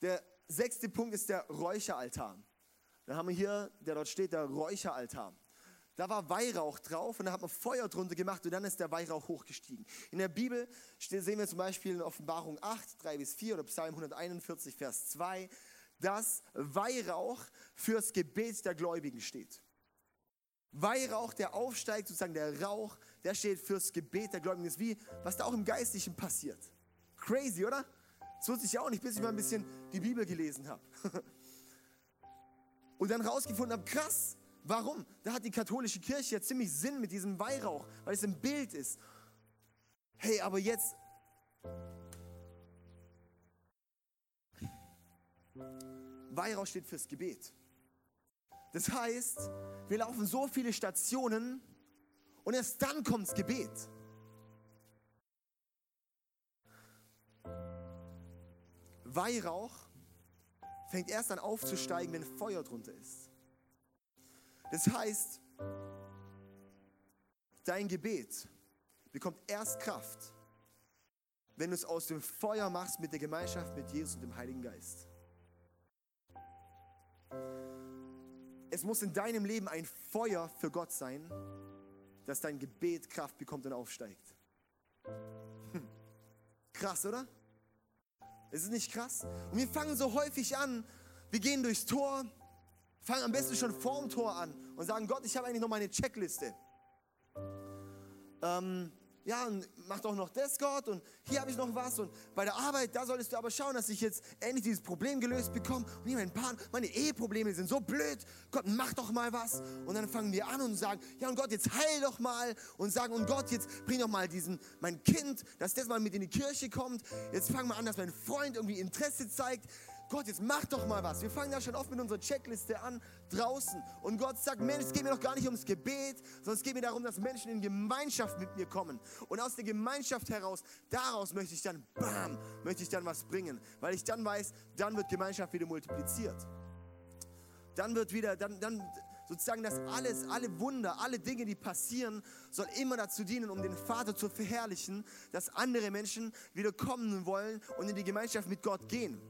[SPEAKER 1] Der sechste Punkt ist der Räucheraltar. Da haben wir hier, der dort steht, der Räucheraltar. Da war Weihrauch drauf und da hat man Feuer drunter gemacht und dann ist der Weihrauch hochgestiegen. In der Bibel sehen wir zum Beispiel in Offenbarung 8, 3 bis 4 oder Psalm 141, Vers 2, dass Weihrauch fürs Gebet der Gläubigen steht. Weihrauch, der aufsteigt, sozusagen der Rauch, der steht fürs Gebet der Gläubigen. Das ist wie, was da auch im Geistlichen passiert. Crazy, oder? Das wusste ich auch nicht, bis ich mal ein bisschen die Bibel gelesen habe. [laughs] Und dann rausgefunden habe, krass, Warum? Da hat die katholische Kirche ja ziemlich Sinn mit diesem Weihrauch, weil es ein Bild ist. Hey, aber jetzt. Weihrauch steht fürs Gebet. Das heißt, wir laufen so viele Stationen und erst dann kommt das Gebet. Weihrauch fängt erst an aufzusteigen, wenn Feuer drunter ist. Das heißt, dein Gebet bekommt erst Kraft, wenn du es aus dem Feuer machst mit der Gemeinschaft mit Jesus und dem Heiligen Geist. Es muss in deinem Leben ein Feuer für Gott sein, dass dein Gebet Kraft bekommt und aufsteigt. Hm. Krass, oder? Ist es nicht krass? Und wir fangen so häufig an, wir gehen durchs Tor, Fang am besten schon vorm Tor an und sagen, Gott, ich habe eigentlich noch meine Checkliste. Ähm, ja, und mach doch noch das, Gott, und hier habe ich noch was, und bei der Arbeit, da solltest du aber schauen, dass ich jetzt endlich dieses Problem gelöst bekomme. Und hier mein Partner, meine Eheprobleme sind so blöd, Gott, mach doch mal was. Und dann fangen wir an und sagen, ja, und Gott, jetzt heil doch mal, und sagen, und Gott, jetzt bring doch mal diesen, mein Kind, dass das mal mit in die Kirche kommt. Jetzt fangen wir an, dass mein Freund irgendwie Interesse zeigt. Gott, jetzt mach doch mal was. Wir fangen da schon oft mit unserer Checkliste an, draußen. Und Gott sagt, Mensch, es geht mir doch gar nicht ums Gebet, sondern es geht mir darum, dass Menschen in Gemeinschaft mit mir kommen. Und aus der Gemeinschaft heraus, daraus möchte ich dann, bam, möchte ich dann was bringen. Weil ich dann weiß, dann wird Gemeinschaft wieder multipliziert. Dann wird wieder, dann, dann sozusagen das alles, alle Wunder, alle Dinge, die passieren, soll immer dazu dienen, um den Vater zu verherrlichen, dass andere Menschen wieder kommen wollen und in die Gemeinschaft mit Gott gehen.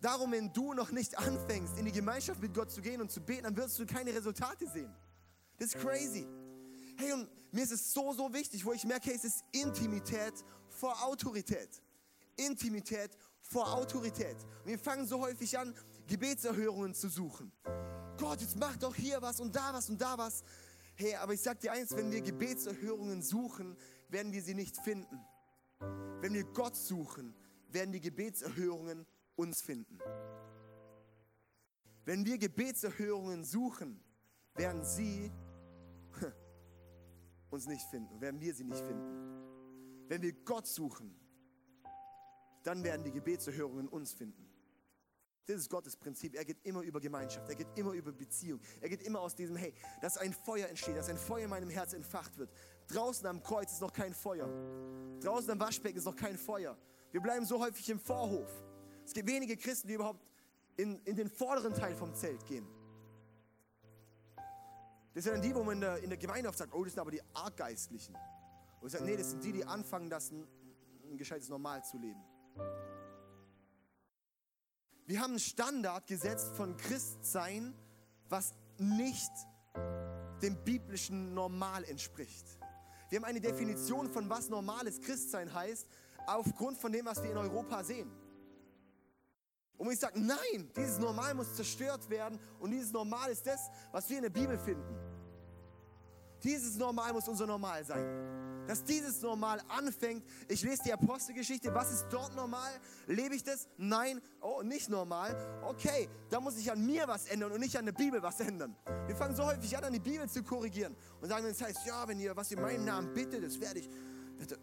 [SPEAKER 1] Darum, wenn du noch nicht anfängst, in die Gemeinschaft mit Gott zu gehen und zu beten, dann wirst du keine Resultate sehen. Das ist crazy. Hey, und mir ist es so, so wichtig, wo ich merke, hey, es ist Intimität vor Autorität. Intimität vor Autorität. Und wir fangen so häufig an, Gebetserhörungen zu suchen. Gott, jetzt mach doch hier was und da was und da was. Hey, aber ich sag dir eins, wenn wir Gebetserhörungen suchen, werden wir sie nicht finden. Wenn wir Gott suchen, werden die Gebetserhörungen uns finden. Wenn wir Gebetserhörungen suchen, werden sie [laughs] uns nicht finden, werden wir sie nicht finden. Wenn wir Gott suchen, dann werden die Gebetserhörungen uns finden. Das ist Gottes Prinzip. Er geht immer über Gemeinschaft, er geht immer über Beziehung. Er geht immer aus diesem, hey, dass ein Feuer entsteht, dass ein Feuer in meinem Herz entfacht wird. Draußen am Kreuz ist noch kein Feuer. Draußen am Waschbecken ist noch kein Feuer. Wir bleiben so häufig im Vorhof. Es gibt wenige Christen, die überhaupt in, in den vorderen Teil vom Zelt gehen. Das sind dann die, wo man in der, in der Gemeinde oft sagt, oh, das sind aber die Arggeistlichen. Und ich sage, nee, das sind die, die anfangen, das ein, ein gescheites Normal zu leben. Wir haben einen Standard gesetzt von Christsein, was nicht dem biblischen Normal entspricht. Wir haben eine Definition von was normales Christsein heißt, aufgrund von dem, was wir in Europa sehen. Und ich sage, nein, dieses Normal muss zerstört werden und dieses Normal ist das, was wir in der Bibel finden. Dieses Normal muss unser Normal sein. Dass dieses Normal anfängt. Ich lese die Apostelgeschichte. Was ist dort normal? Lebe ich das? Nein. Oh, nicht normal. Okay, da muss ich an mir was ändern und nicht an der Bibel was ändern. Wir fangen so häufig an, an die Bibel zu korrigieren und sagen, das heißt, ja, wenn ihr was in meinem Namen bittet, das werde ich wird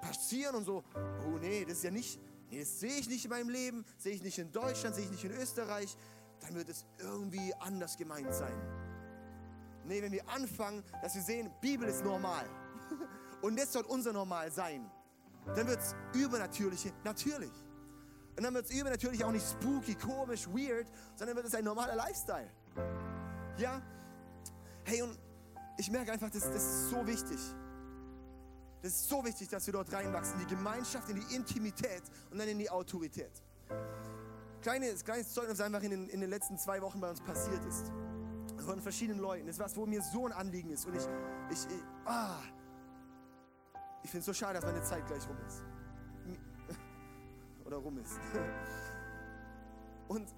[SPEAKER 1] passieren und so. Oh nee, das ist ja nicht nee, das sehe ich nicht in meinem Leben, sehe ich nicht in Deutschland, sehe ich nicht in Österreich, dann wird es irgendwie anders gemeint sein. Nee, wenn wir anfangen, dass wir sehen, Bibel ist normal [laughs] und das soll unser Normal sein, dann wird es übernatürliche natürlich. Und dann wird es übernatürlich auch nicht spooky, komisch, weird, sondern wird es ein normaler Lifestyle. Ja? Hey, und ich merke einfach, das, das ist so wichtig. Das ist so wichtig, dass wir dort reinwachsen, in die Gemeinschaft, in die Intimität und dann in die Autorität. Kleines, kleines Zeugnis, was einfach in den, in den letzten zwei Wochen bei uns passiert ist. Von verschiedenen Leuten. Das ist was, wo mir so ein Anliegen ist. Und ich, ich, ich, ah, ich finde es so schade, dass meine Zeit gleich rum ist. [laughs] Oder rum ist. [laughs] Und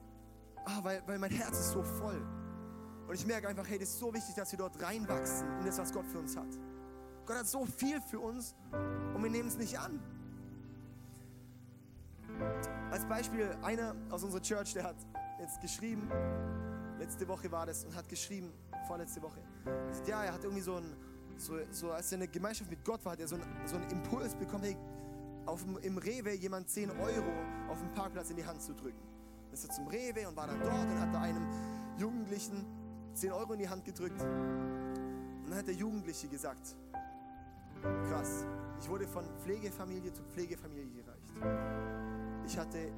[SPEAKER 1] ah, weil, weil mein Herz ist so voll. Und ich merke einfach, hey, das ist so wichtig, dass wir dort reinwachsen in das, was Gott für uns hat. Gott hat so viel für uns und wir nehmen es nicht an. Als Beispiel, einer aus unserer Church, der hat jetzt geschrieben, letzte Woche war das, und hat geschrieben, vorletzte Woche, ja, er hat irgendwie so ein, so, so als er in der Gemeinschaft mit Gott war, hat er so, ein, so einen Impuls bekommen, hey, auf im Rewe jemand 10 Euro auf dem Parkplatz in die Hand zu drücken. Dann ist er zum Rewe und war dann dort und hat da einem Jugendlichen 10 Euro in die Hand gedrückt. Und dann hat der Jugendliche gesagt, Krass. Ich wurde von Pflegefamilie zu Pflegefamilie gereicht. Ich hatte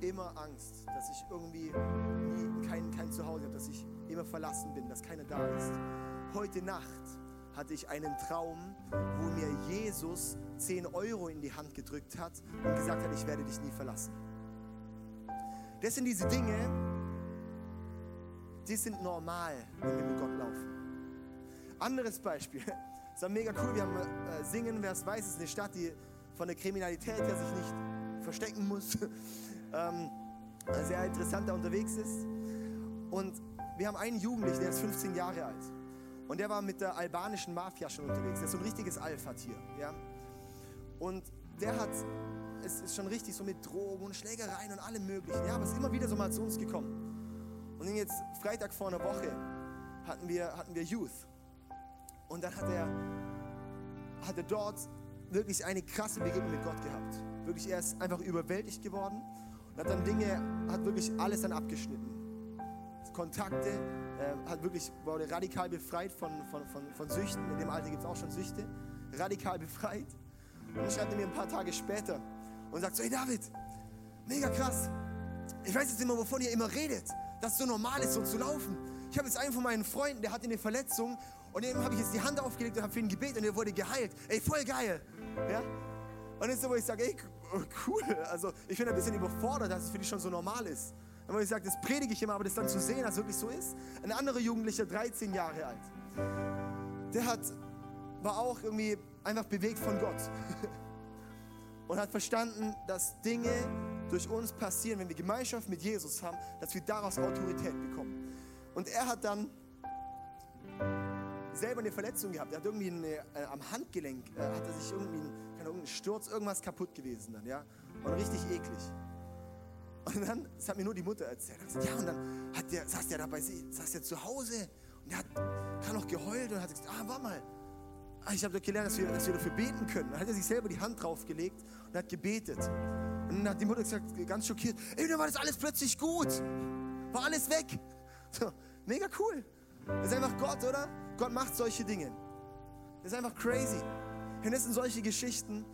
[SPEAKER 1] immer Angst, dass ich irgendwie nie, kein, kein Zuhause habe, dass ich immer verlassen bin, dass keiner da ist. Heute Nacht hatte ich einen Traum, wo mir Jesus 10 Euro in die Hand gedrückt hat und gesagt hat, ich werde dich nie verlassen. Das sind diese Dinge, die sind normal, wenn wir mit Gott laufen. Anderes Beispiel. Es war mega cool. Wir haben äh, Singen, wer es weiß, ist eine Stadt, die von der Kriminalität her sich nicht verstecken muss. [laughs] ähm, sehr interessant da unterwegs ist. Und wir haben einen Jugendlichen, der ist 15 Jahre alt. Und der war mit der albanischen Mafia schon unterwegs. Der ist so ein richtiges Alpha-Tier. Ja? Und der hat, es ist schon richtig so mit Drogen und Schlägereien und allem möglichen. Ja, aber ist immer wieder so mal zu uns gekommen. Und jetzt Freitag vor einer Woche hatten wir, hatten wir Youth. Und dann hat er, hat er dort wirklich eine krasse Begegnung mit Gott gehabt. Wirklich, er ist einfach überwältigt geworden und hat dann Dinge, hat wirklich alles dann abgeschnitten. Kontakte, äh, hat wirklich, wurde radikal befreit von, von, von, von Süchten. In dem Alter gibt es auch schon Süchte. Radikal befreit. Und dann schreibt er mir ein paar Tage später und sagt so, hey David, mega krass. Ich weiß jetzt immer, wovon ihr immer redet, dass es so normal ist, so zu laufen. Ich habe jetzt einen von meinen Freunden, der hatte eine Verletzung und dem habe ich jetzt die Hand aufgelegt und habe für ihn gebetet und er wurde geheilt. Ey, voll geil. Ja? Und ist so, wo ich sage, ey, cool. Also ich bin ein bisschen überfordert, dass es für dich schon so normal ist. Und wo ich sage, das predige ich immer, aber das dann zu sehen, dass es wirklich so ist. Ein anderer Jugendlicher, 13 Jahre alt, der hat, war auch irgendwie einfach bewegt von Gott. [laughs] Und hat verstanden, dass Dinge durch uns passieren, wenn wir Gemeinschaft mit Jesus haben, dass wir daraus Autorität bekommen. Und er hat dann selber eine Verletzung gehabt. Er hat irgendwie eine, äh, am Handgelenk, äh, hat er sich irgendwie, keine Ahnung, Sturz, irgendwas kaputt gewesen dann, ja. Und richtig eklig. Und dann, das hat mir nur die Mutter erzählt. Gesagt, ja, und dann hat der, saß der da bei sie, saß der zu Hause und der hat, kann noch geheult und hat gesagt, ah, warte mal, ah, ich habe gelernt, dass wir, dass wir dafür beten können. Dann hat er sich selber die Hand draufgelegt und hat gebetet. Und dann hat die Mutter gesagt, ganz schockiert, ey, dann war das alles plötzlich gut. War alles weg. So, mega cool. Das ist einfach Gott, oder? Gott macht solche Dinge. Das ist einfach crazy. Und das sind solche Geschichten,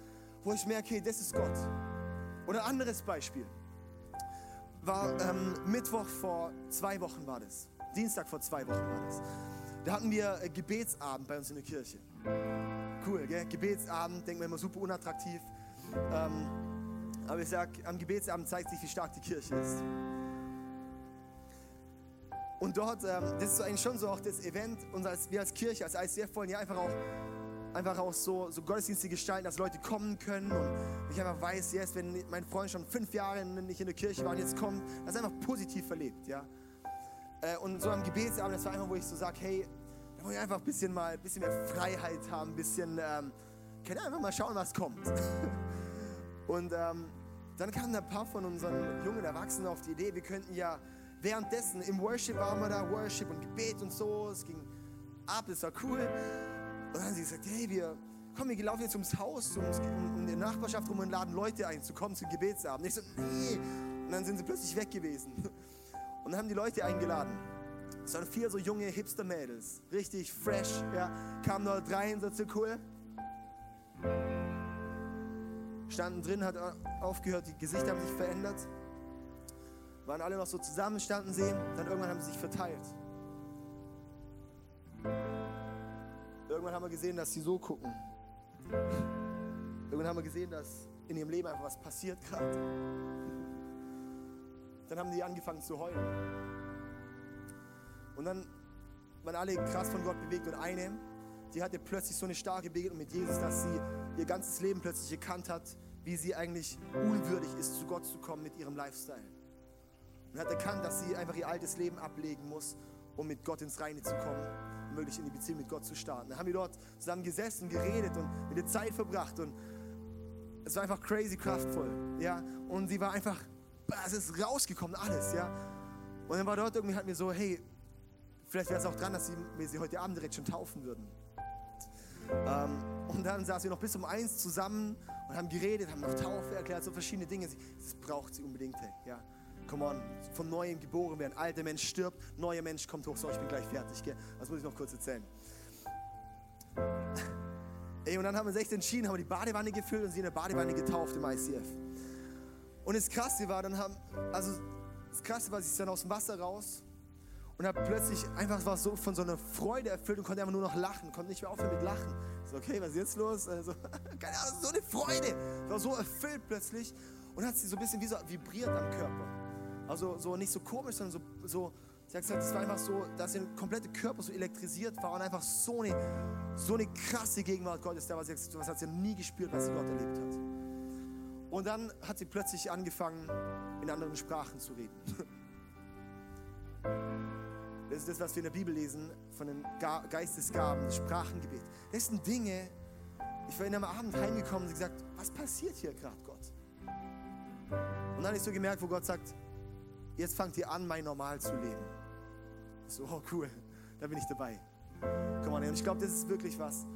[SPEAKER 1] wo ich merke, hey, das ist Gott. Oder ein anderes Beispiel. War ähm, Mittwoch vor zwei Wochen war das. Dienstag vor zwei Wochen war das. Da hatten wir äh, Gebetsabend bei uns in der Kirche. Cool, gell? Gebetsabend, denken wir immer super unattraktiv. Ähm, aber ich sag, am Gebetsabend zeigt sich, wie stark die Kirche ist. Und dort, ähm, das ist eigentlich schon so auch das Event, und als, wir als Kirche, als ICF wollen ja einfach auch, einfach auch so, so Gottesdienste gestalten, dass Leute kommen können und ich einfach weiß, yes, wenn mein Freund schon fünf Jahre nicht in der Kirche war und jetzt kommt, das ist einfach positiv verlebt, ja. Äh, und so am Gebetsabend, das war einfach, wo ich so sage, hey, da wollen wir einfach ein bisschen mal, ein bisschen mehr Freiheit haben, ein bisschen, ähm, können einfach mal schauen, was kommt. [laughs] und ähm, dann kamen ein paar von unseren jungen Erwachsenen auf die Idee, wir könnten ja währenddessen im Worship waren wir da, Worship und Gebet und so, es ging ab, das war cool. Und dann haben sie gesagt, hey, wir, komm, wir laufen jetzt ums Haus, um, um, die Nachbarschaft rum und laden Leute ein, zu kommen zum Gebetsabend. Ich so, nee. Und dann sind sie plötzlich weg gewesen. Und dann haben die Leute eingeladen. Es waren vier so junge Hipster-Mädels, richtig fresh, ja, kamen dort rein, so cool. Standen drin, hat aufgehört, die Gesichter haben sich verändert waren alle noch so zusammen, standen sie, dann irgendwann haben sie sich verteilt. Irgendwann haben wir gesehen, dass sie so gucken. Irgendwann haben wir gesehen, dass in ihrem Leben einfach was passiert gerade. Dann haben die angefangen zu heulen. Und dann waren alle krass von Gott bewegt und eine, die hatte plötzlich so eine starke Begegnung mit Jesus, dass sie ihr ganzes Leben plötzlich erkannt hat, wie sie eigentlich unwürdig ist, zu Gott zu kommen mit ihrem Lifestyle und hat erkannt, dass sie einfach ihr altes Leben ablegen muss, um mit Gott ins Reine zu kommen und wirklich in die Beziehung mit Gott zu starten. Dann haben wir dort zusammen gesessen, geredet und mit der Zeit verbracht und es war einfach crazy kraftvoll, ja. Und sie war einfach, es ist rausgekommen, alles, ja. Und dann war dort irgendwie halt mir so, hey, vielleicht wäre es auch dran, dass sie, wir sie heute Abend direkt schon taufen würden. Ähm, und dann saßen wir noch bis um eins zusammen und haben geredet, haben noch Taufe erklärt, so verschiedene Dinge. Das braucht sie unbedingt, hey, ja. Come on, von neuem geboren werden. Alter Mensch stirbt, neuer Mensch kommt hoch. So, ich bin gleich fertig. Gell? Das muss ich noch kurz erzählen. Ey, und dann haben wir uns echt entschieden, haben wir die Badewanne gefüllt und sie in der Badewanne getauft im ICF. Und das Krasse war, dann haben, also das Krasse war, sie ist dann aus dem Wasser raus und hat plötzlich einfach war so von so einer Freude erfüllt und konnte einfach nur noch lachen, konnte nicht mehr aufhören mit Lachen. So, okay, was ist jetzt los? Also, [laughs] keine Ahnung, so eine Freude. War so erfüllt plötzlich und hat sie so ein bisschen wie so vibriert am Körper. Also so nicht so komisch, sondern so, so sie hat gesagt, es war einfach so, dass ihr komplette Körper so elektrisiert war und einfach so eine, so eine krasse Gegenwart Gottes da war. Sie hat hat sie nie gespürt, was sie Gott erlebt hat. Und dann hat sie plötzlich angefangen, in anderen Sprachen zu reden. [laughs] Das ist das, was wir in der Bibel lesen, von den Geistesgaben, Sprachengebet. Das sind Dinge, ich war in einem Abend heimgekommen und gesagt, was passiert hier gerade, Gott? Und dann habe ich so gemerkt, wo Gott sagt, jetzt fangt ihr an, mein Normal zu leben. So, oh cool, da bin ich dabei. Komm und ich glaube, das ist wirklich was.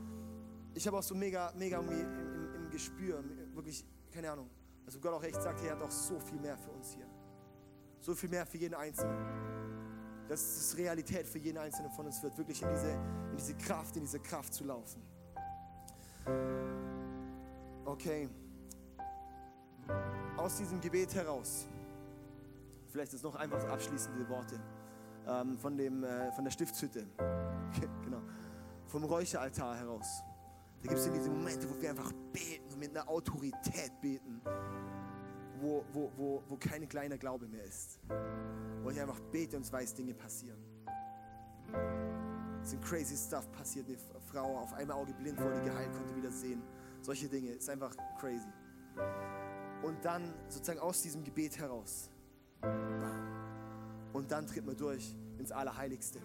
[SPEAKER 1] Ich habe auch so mega, mega im, im, im Gespür, wirklich, keine Ahnung, also Gott auch echt sagt, er hat auch so viel mehr für uns hier. So viel mehr für jeden Einzelnen. Dass es Realität für jeden Einzelnen von uns wird, wirklich in diese, in diese Kraft, in diese Kraft zu laufen. Okay. Aus diesem Gebet heraus, vielleicht ist noch einfach abschließende Worte ähm, von, dem, äh, von der Stiftshütte, [laughs] genau, vom Räucheraltar heraus. Da gibt es diese Momente, wo wir einfach beten und mit einer Autorität beten, wo, wo, wo, wo kein kleiner Glaube mehr ist. Wo ich einfach bete und weiß, Dinge passieren. Es sind crazy stuff passiert. Eine Frau auf einmal Auge blind wurde geheilt, konnte wieder sehen. Solche Dinge. Ist einfach crazy. Und dann sozusagen aus diesem Gebet heraus. Und dann tritt man durch ins Allerheiligste.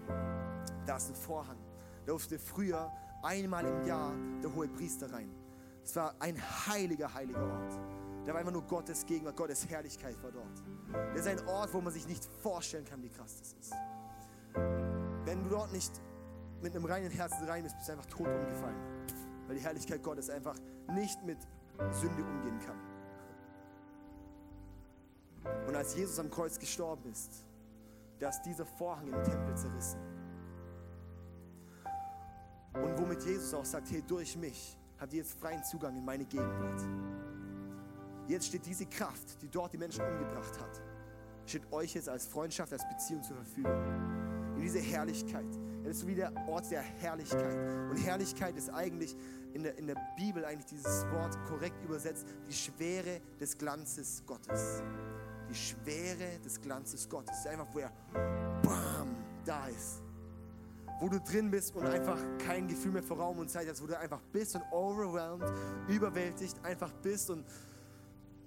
[SPEAKER 1] Da ist ein Vorhang. Da durfte früher einmal im Jahr der hohe Priester rein. Es war ein heiliger, heiliger Ort. Da war einfach nur Gottes Gegenwart, Gottes Herrlichkeit war dort. Das ist ein Ort, wo man sich nicht vorstellen kann, wie krass das ist. Wenn du dort nicht mit einem reinen Herzen rein bist, bist du einfach tot umgefallen. Weil die Herrlichkeit Gottes einfach nicht mit Sünde umgehen kann. Und als Jesus am Kreuz gestorben ist, da ist dieser Vorhang im Tempel zerrissen. Und womit Jesus auch sagt, hey, durch mich habt ihr jetzt freien Zugang in meine Gegenwart. Jetzt steht diese Kraft, die dort die Menschen umgebracht hat, steht euch jetzt als Freundschaft, als Beziehung zur Verfügung. In diese Herrlichkeit. Das ist wie der Ort der Herrlichkeit. Und Herrlichkeit ist eigentlich in der, in der Bibel eigentlich dieses Wort korrekt übersetzt, die Schwere des Glanzes Gottes. Die Schwere des Glanzes Gottes. Einfach, wo er bam, da ist wo du drin bist und einfach kein Gefühl mehr für Raum und Zeit hast, wo du einfach bist und overwhelmed, überwältigt einfach bist und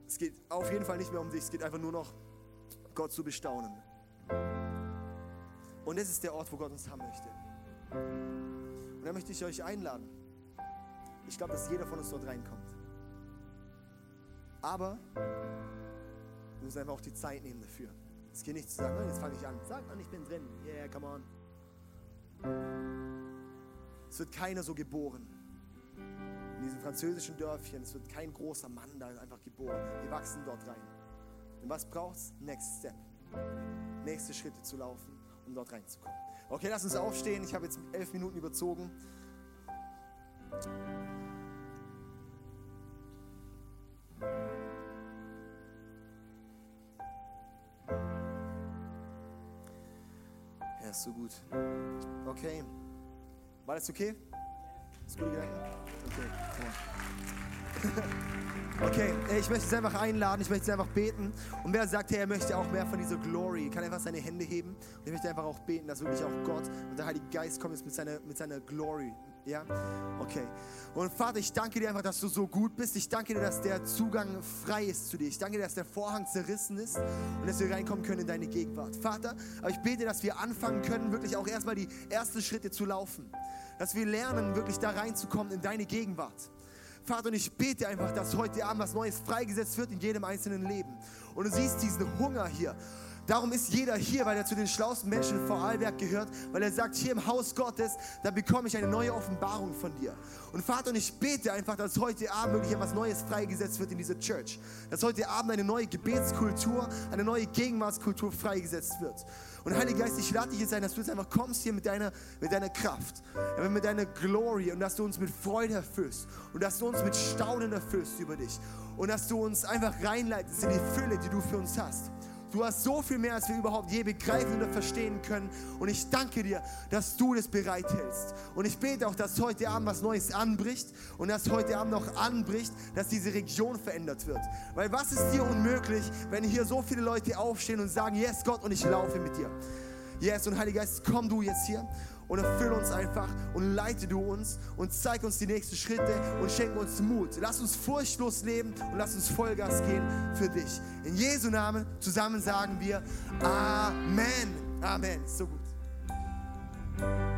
[SPEAKER 1] es geht auf jeden Fall nicht mehr um dich, es geht einfach nur noch, Gott zu bestaunen. Und das ist der Ort, wo Gott uns haben möchte. Und da möchte ich euch einladen. Ich glaube, dass jeder von uns dort reinkommt. Aber wir müssen einfach auch die Zeit nehmen dafür. Es geht nicht zu sagen, jetzt fange ich an. Sag mal, ich bin drin. Yeah, come on. Es wird keiner so geboren. In diesem französischen Dörfchen, es wird kein großer Mann da einfach geboren. Wir wachsen dort rein. Und was braucht es? Next Step. Nächste Schritte zu laufen, um dort reinzukommen. Okay, lass uns aufstehen. Ich habe jetzt elf Minuten überzogen. Ist so gut. Okay. War das okay? Ist gut gegangen? Okay. [laughs] Okay, ich möchte es einfach einladen, ich möchte es einfach beten. Und wer sagt, hey, er möchte auch mehr von dieser Glory, kann einfach seine Hände heben. Und ich möchte einfach auch beten, dass wirklich auch Gott und der Heilige Geist kommt jetzt mit seiner, mit seiner Glory. Ja? Okay. Und Vater, ich danke dir einfach, dass du so gut bist. Ich danke dir, dass der Zugang frei ist zu dir. Ich danke dir, dass der Vorhang zerrissen ist und dass wir reinkommen können in deine Gegenwart. Vater, aber ich bete, dass wir anfangen können, wirklich auch erstmal die ersten Schritte zu laufen. Dass wir lernen, wirklich da reinzukommen in deine Gegenwart. Vater, und ich bete einfach, dass heute Abend was Neues freigesetzt wird in jedem einzelnen Leben. Und du siehst diesen Hunger hier. Darum ist jeder hier, weil er zu den schlauesten Menschen vor Allberg gehört, weil er sagt, hier im Haus Gottes, da bekomme ich eine neue Offenbarung von dir. Und Vater, und ich bete einfach, dass heute Abend wirklich etwas Neues freigesetzt wird in dieser Church. Dass heute Abend eine neue Gebetskultur, eine neue Gegenwartskultur freigesetzt wird. Und Heiliger Geist, ich lade dich jetzt ein, dass du jetzt einfach kommst hier mit deiner, mit deiner Kraft, mit deiner Glory und dass du uns mit Freude erfüllst und dass du uns mit Staunen erfüllst über dich und dass du uns einfach reinleitest in die Fülle, die du für uns hast. Du hast so viel mehr, als wir überhaupt je begreifen oder verstehen können. Und ich danke dir, dass du das bereithältst. Und ich bete auch, dass heute Abend was Neues anbricht und dass heute Abend noch anbricht, dass diese Region verändert wird. Weil was ist dir unmöglich, wenn hier so viele Leute aufstehen und sagen, yes Gott, und ich laufe mit dir. Yes, und Heiliger Geist, komm du jetzt hier und erfüll uns einfach und leite du uns und zeig uns die nächsten Schritte und schenk uns Mut. Lass uns furchtlos leben und lass uns Vollgas gehen für dich. In Jesu Namen zusammen sagen wir Amen. Amen. So gut.